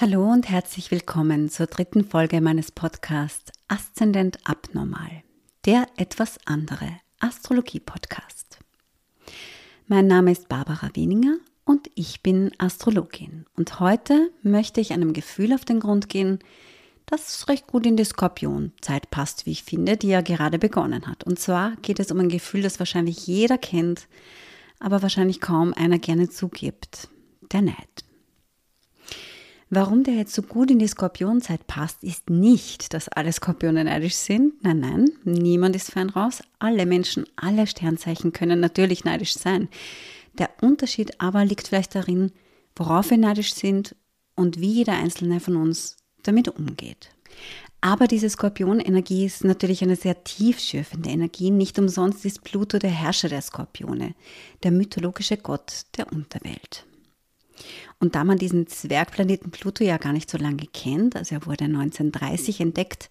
Hallo und herzlich willkommen zur dritten Folge meines Podcasts Aszendent Abnormal, der etwas andere Astrologie-Podcast. Mein Name ist Barbara Wieninger und ich bin Astrologin. Und heute möchte ich einem Gefühl auf den Grund gehen, das recht gut in die Skorpionzeit passt, wie ich finde, die ja gerade begonnen hat. Und zwar geht es um ein Gefühl, das wahrscheinlich jeder kennt, aber wahrscheinlich kaum einer gerne zugibt. Der Neid. Warum der jetzt so gut in die Skorpionzeit passt, ist nicht, dass alle Skorpione neidisch sind. Nein, nein, niemand ist fein raus. Alle Menschen, alle Sternzeichen können natürlich neidisch sein. Der Unterschied aber liegt vielleicht darin, worauf wir neidisch sind und wie jeder einzelne von uns damit umgeht. Aber diese Skorpionenergie ist natürlich eine sehr tiefschürfende Energie. Nicht umsonst ist Pluto der Herrscher der Skorpione, der mythologische Gott der Unterwelt. Und da man diesen Zwergplaneten Pluto ja gar nicht so lange kennt, also er wurde 1930 entdeckt,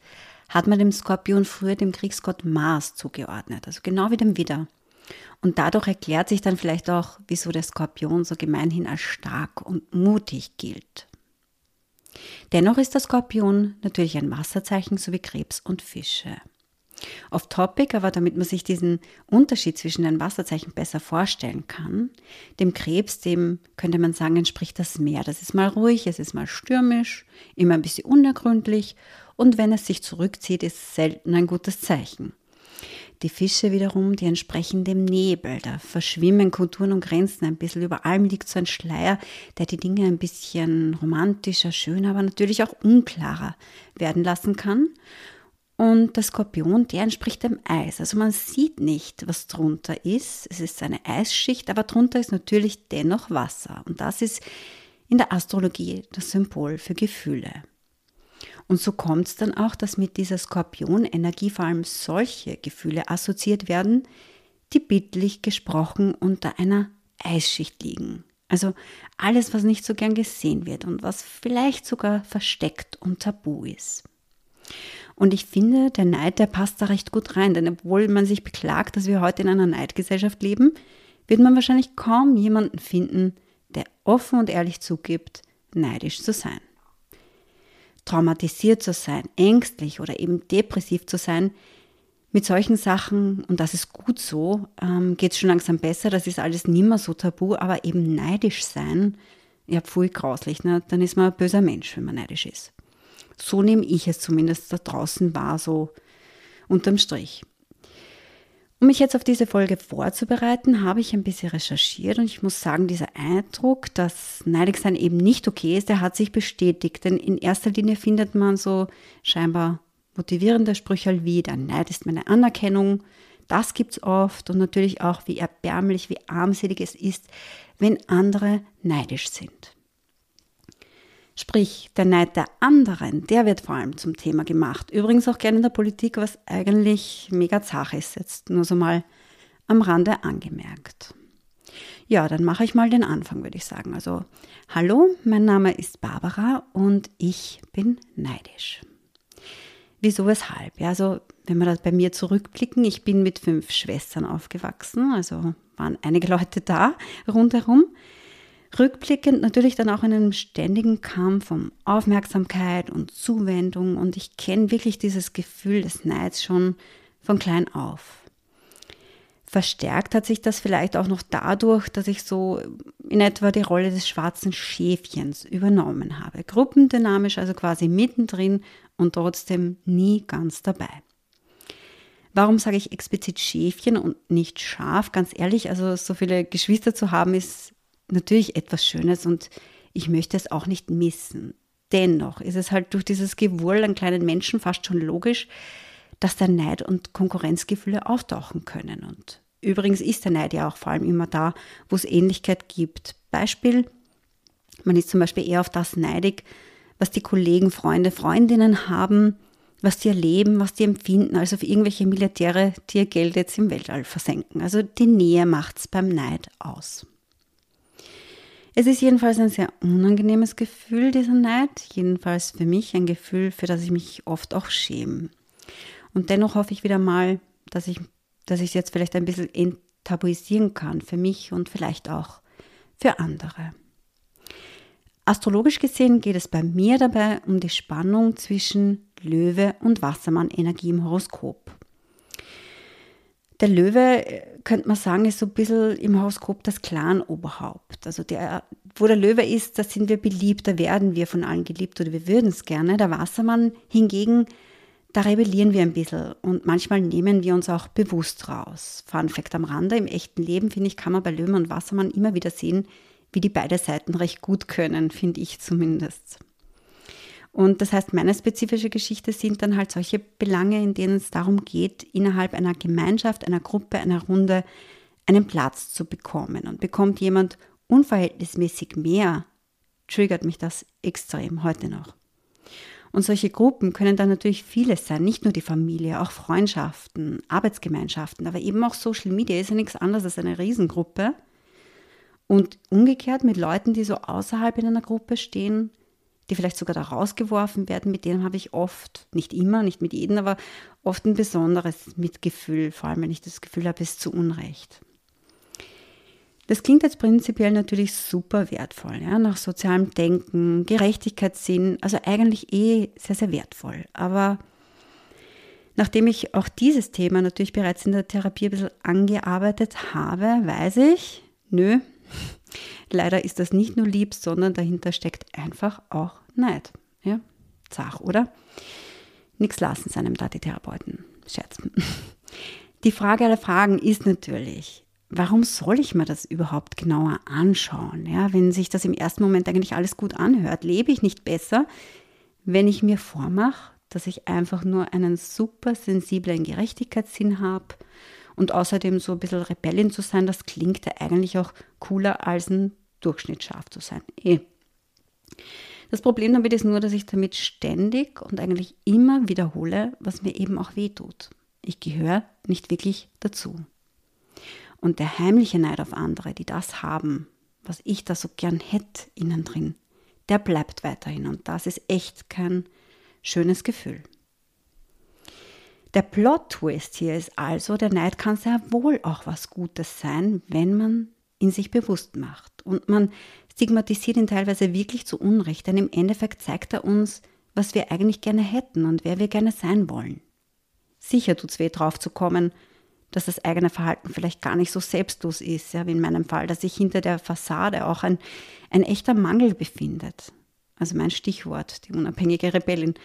hat man dem Skorpion früher dem Kriegsgott Mars zugeordnet, also genau wie dem Widder. Und dadurch erklärt sich dann vielleicht auch, wieso der Skorpion so gemeinhin als stark und mutig gilt. Dennoch ist der Skorpion natürlich ein Wasserzeichen sowie Krebs und Fische. Off Topic, aber damit man sich diesen Unterschied zwischen den Wasserzeichen besser vorstellen kann, dem Krebs, dem könnte man sagen, entspricht das Meer. Das ist mal ruhig, es ist mal stürmisch, immer ein bisschen unergründlich und wenn es sich zurückzieht, ist es selten ein gutes Zeichen. Die Fische wiederum, die entsprechen dem Nebel. Da verschwimmen Kulturen und Grenzen ein bisschen. Über allem liegt so ein Schleier, der die Dinge ein bisschen romantischer, schöner, aber natürlich auch unklarer werden lassen kann. Und der Skorpion, der entspricht dem Eis. Also man sieht nicht, was drunter ist. Es ist eine Eisschicht, aber drunter ist natürlich dennoch Wasser. Und das ist in der Astrologie das Symbol für Gefühle. Und so kommt es dann auch, dass mit dieser Skorpionenergie vor allem solche Gefühle assoziiert werden, die bildlich gesprochen unter einer Eisschicht liegen. Also alles, was nicht so gern gesehen wird und was vielleicht sogar versteckt und tabu ist. Und ich finde, der Neid, der passt da recht gut rein, denn obwohl man sich beklagt, dass wir heute in einer Neidgesellschaft leben, wird man wahrscheinlich kaum jemanden finden, der offen und ehrlich zugibt, neidisch zu sein. Traumatisiert zu sein, ängstlich oder eben depressiv zu sein, mit solchen Sachen, und das ist gut so, ähm, geht es schon langsam besser, das ist alles nimmer so tabu, aber eben neidisch sein, ja, pfui grauslich, ne? dann ist man ein böser Mensch, wenn man neidisch ist. So nehme ich es zumindest da draußen wahr, so unterm Strich. Um mich jetzt auf diese Folge vorzubereiten, habe ich ein bisschen recherchiert und ich muss sagen, dieser Eindruck, dass neidig sein eben nicht okay ist, der hat sich bestätigt. Denn in erster Linie findet man so scheinbar motivierende Sprüche wie, der Neid ist meine Anerkennung. Das gibt es oft und natürlich auch, wie erbärmlich, wie armselig es ist, wenn andere neidisch sind. Sprich, der Neid der anderen, der wird vor allem zum Thema gemacht. Übrigens auch gerne in der Politik, was eigentlich mega zach ist, jetzt nur so mal am Rande angemerkt. Ja, dann mache ich mal den Anfang, würde ich sagen. Also, hallo, mein Name ist Barbara und ich bin neidisch. Wieso, weshalb? Ja, also, wenn wir das bei mir zurückblicken, ich bin mit fünf Schwestern aufgewachsen, also waren einige Leute da rundherum. Rückblickend natürlich dann auch in einem ständigen Kampf um Aufmerksamkeit und Zuwendung und ich kenne wirklich dieses Gefühl des Neids schon von klein auf. Verstärkt hat sich das vielleicht auch noch dadurch, dass ich so in etwa die Rolle des schwarzen Schäfchens übernommen habe. Gruppendynamisch, also quasi mittendrin und trotzdem nie ganz dabei. Warum sage ich explizit Schäfchen und nicht Schaf? Ganz ehrlich, also so viele Geschwister zu haben, ist natürlich etwas Schönes und ich möchte es auch nicht missen. Dennoch ist es halt durch dieses Gewurl an kleinen Menschen fast schon logisch, dass der Neid und Konkurrenzgefühle auftauchen können. Und übrigens ist der Neid ja auch vor allem immer da, wo es Ähnlichkeit gibt. Beispiel, man ist zum Beispiel eher auf das neidig, was die Kollegen, Freunde, Freundinnen haben, was die erleben, was die empfinden, als auf irgendwelche Militäre, die ihr Geld jetzt im Weltall versenken. Also die Nähe macht es beim Neid aus. Es ist jedenfalls ein sehr unangenehmes Gefühl, dieser Neid. Jedenfalls für mich ein Gefühl, für das ich mich oft auch schäme. Und dennoch hoffe ich wieder mal, dass ich, dass ich es jetzt vielleicht ein bisschen enttabuisieren kann für mich und vielleicht auch für andere. Astrologisch gesehen geht es bei mir dabei um die Spannung zwischen Löwe und Wassermann-Energie im Horoskop. Der Löwe, äh, könnte man sagen, ist so ein bisschen im Horoskop das Clan-Oberhaupt. Also der, wo der Löwe ist, da sind wir beliebt, da werden wir von allen geliebt oder wir würden es gerne. Der Wassermann hingegen, da rebellieren wir ein bisschen und manchmal nehmen wir uns auch bewusst raus. Fun Fact am Rande, im echten Leben, finde ich, kann man bei Löwe und Wassermann immer wieder sehen, wie die beide Seiten recht gut können, finde ich zumindest. Und das heißt, meine spezifische Geschichte sind dann halt solche Belange, in denen es darum geht, innerhalb einer Gemeinschaft, einer Gruppe, einer Runde einen Platz zu bekommen. Und bekommt jemand unverhältnismäßig mehr, triggert mich das extrem heute noch. Und solche Gruppen können dann natürlich vieles sein, nicht nur die Familie, auch Freundschaften, Arbeitsgemeinschaften, aber eben auch Social Media ist ja nichts anderes als eine Riesengruppe. Und umgekehrt mit Leuten, die so außerhalb in einer Gruppe stehen, die vielleicht sogar da rausgeworfen werden, mit denen habe ich oft, nicht immer, nicht mit jedem, aber oft ein besonderes Mitgefühl, vor allem wenn ich das Gefühl habe, es ist zu Unrecht. Das klingt jetzt prinzipiell natürlich super wertvoll, ja, nach sozialem Denken, Gerechtigkeitssinn, also eigentlich eh sehr, sehr wertvoll. Aber nachdem ich auch dieses Thema natürlich bereits in der Therapie ein bisschen angearbeitet habe, weiß ich, nö, Leider ist das nicht nur lieb, sondern dahinter steckt einfach auch Neid. Ja, zach, oder? Nichts lassen seinem da die Therapeuten. Scherz. Die Frage aller Fragen ist natürlich, warum soll ich mir das überhaupt genauer anschauen? Ja, wenn sich das im ersten Moment eigentlich alles gut anhört, lebe ich nicht besser, wenn ich mir vormache, dass ich einfach nur einen super sensiblen Gerechtigkeitssinn habe und außerdem so ein bisschen Rebellin zu sein, das klingt ja eigentlich auch cooler als ein Durchschnittsschaf zu sein. Eh. Das Problem damit ist nur, dass ich damit ständig und eigentlich immer wiederhole, was mir eben auch wehtut. Ich gehöre nicht wirklich dazu. Und der heimliche Neid auf andere, die das haben, was ich da so gern hätte innen drin, der bleibt weiterhin. Und das ist echt kein schönes Gefühl. Der Plot-Twist hier ist also, der Neid kann sehr wohl auch was Gutes sein, wenn man ihn sich bewusst macht. Und man stigmatisiert ihn teilweise wirklich zu Unrecht, denn im Endeffekt zeigt er uns, was wir eigentlich gerne hätten und wer wir gerne sein wollen. Sicher tut es weh drauf zu kommen, dass das eigene Verhalten vielleicht gar nicht so selbstlos ist, ja, wie in meinem Fall, dass sich hinter der Fassade auch ein, ein echter Mangel befindet. Also mein Stichwort, die unabhängige Rebellin.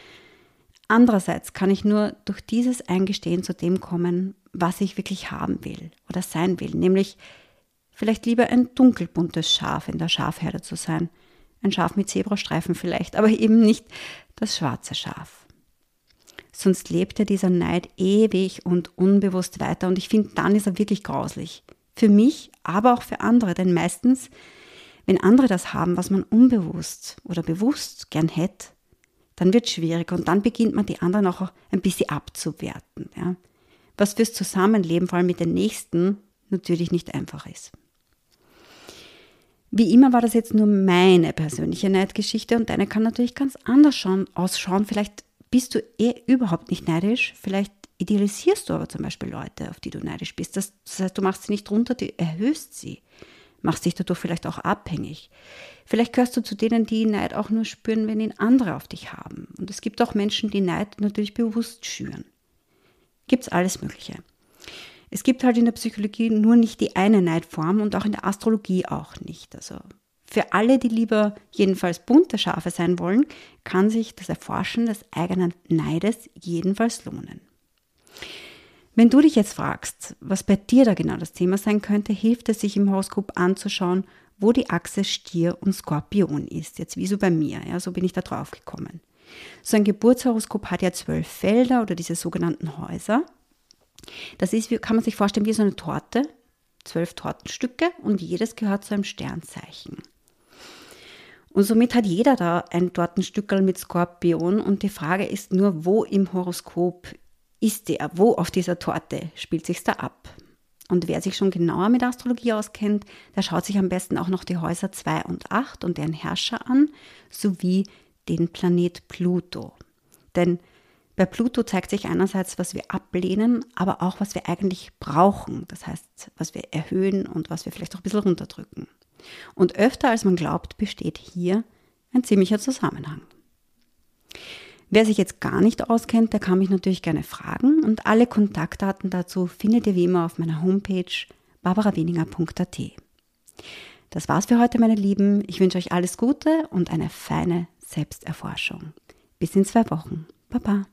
Andererseits kann ich nur durch dieses Eingestehen zu dem kommen, was ich wirklich haben will oder sein will, nämlich vielleicht lieber ein dunkelbuntes Schaf in der Schafherde zu sein. Ein Schaf mit Zebrastreifen vielleicht, aber eben nicht das schwarze Schaf. Sonst lebt ja dieser Neid ewig und unbewusst weiter und ich finde, dann ist er wirklich grauslich. Für mich, aber auch für andere, denn meistens, wenn andere das haben, was man unbewusst oder bewusst gern hätte, dann wird es schwierig und dann beginnt man die anderen auch ein bisschen abzuwerten. Ja. Was fürs Zusammenleben, vor allem mit den Nächsten, natürlich nicht einfach ist. Wie immer war das jetzt nur meine persönliche Neidgeschichte und deine kann natürlich ganz anders schauen, ausschauen. Vielleicht bist du eh überhaupt nicht neidisch, vielleicht idealisierst du aber zum Beispiel Leute, auf die du neidisch bist. Das, das heißt, du machst sie nicht runter, du erhöhst sie machst dich dadurch vielleicht auch abhängig. Vielleicht gehörst du zu denen, die Neid auch nur spüren, wenn ihn andere auf dich haben. Und es gibt auch Menschen, die Neid natürlich bewusst schüren. Gibt es alles Mögliche. Es gibt halt in der Psychologie nur nicht die eine Neidform und auch in der Astrologie auch nicht. Also für alle, die lieber jedenfalls bunte Schafe sein wollen, kann sich das Erforschen des eigenen Neides jedenfalls lohnen. Wenn du dich jetzt fragst, was bei dir da genau das Thema sein könnte, hilft es sich im Horoskop anzuschauen, wo die Achse Stier und Skorpion ist. Jetzt wie so bei mir, ja, so bin ich da drauf gekommen. So ein Geburtshoroskop hat ja zwölf Felder oder diese sogenannten Häuser. Das ist, kann man sich vorstellen, wie so eine Torte, zwölf Tortenstücke und jedes gehört zu einem Sternzeichen. Und somit hat jeder da ein Tortenstückel mit Skorpion und die Frage ist nur, wo im Horoskop ist der? Wo auf dieser Torte spielt sich da ab? Und wer sich schon genauer mit Astrologie auskennt, der schaut sich am besten auch noch die Häuser 2 und 8 und deren Herrscher an, sowie den Planet Pluto. Denn bei Pluto zeigt sich einerseits, was wir ablehnen, aber auch, was wir eigentlich brauchen. Das heißt, was wir erhöhen und was wir vielleicht auch ein bisschen runterdrücken. Und öfter als man glaubt, besteht hier ein ziemlicher Zusammenhang. Wer sich jetzt gar nicht auskennt, der kann mich natürlich gerne fragen und alle Kontaktdaten dazu findet ihr wie immer auf meiner Homepage barbaraweninger.at. Das war's für heute, meine Lieben. Ich wünsche euch alles Gute und eine feine Selbsterforschung. Bis in zwei Wochen. Baba.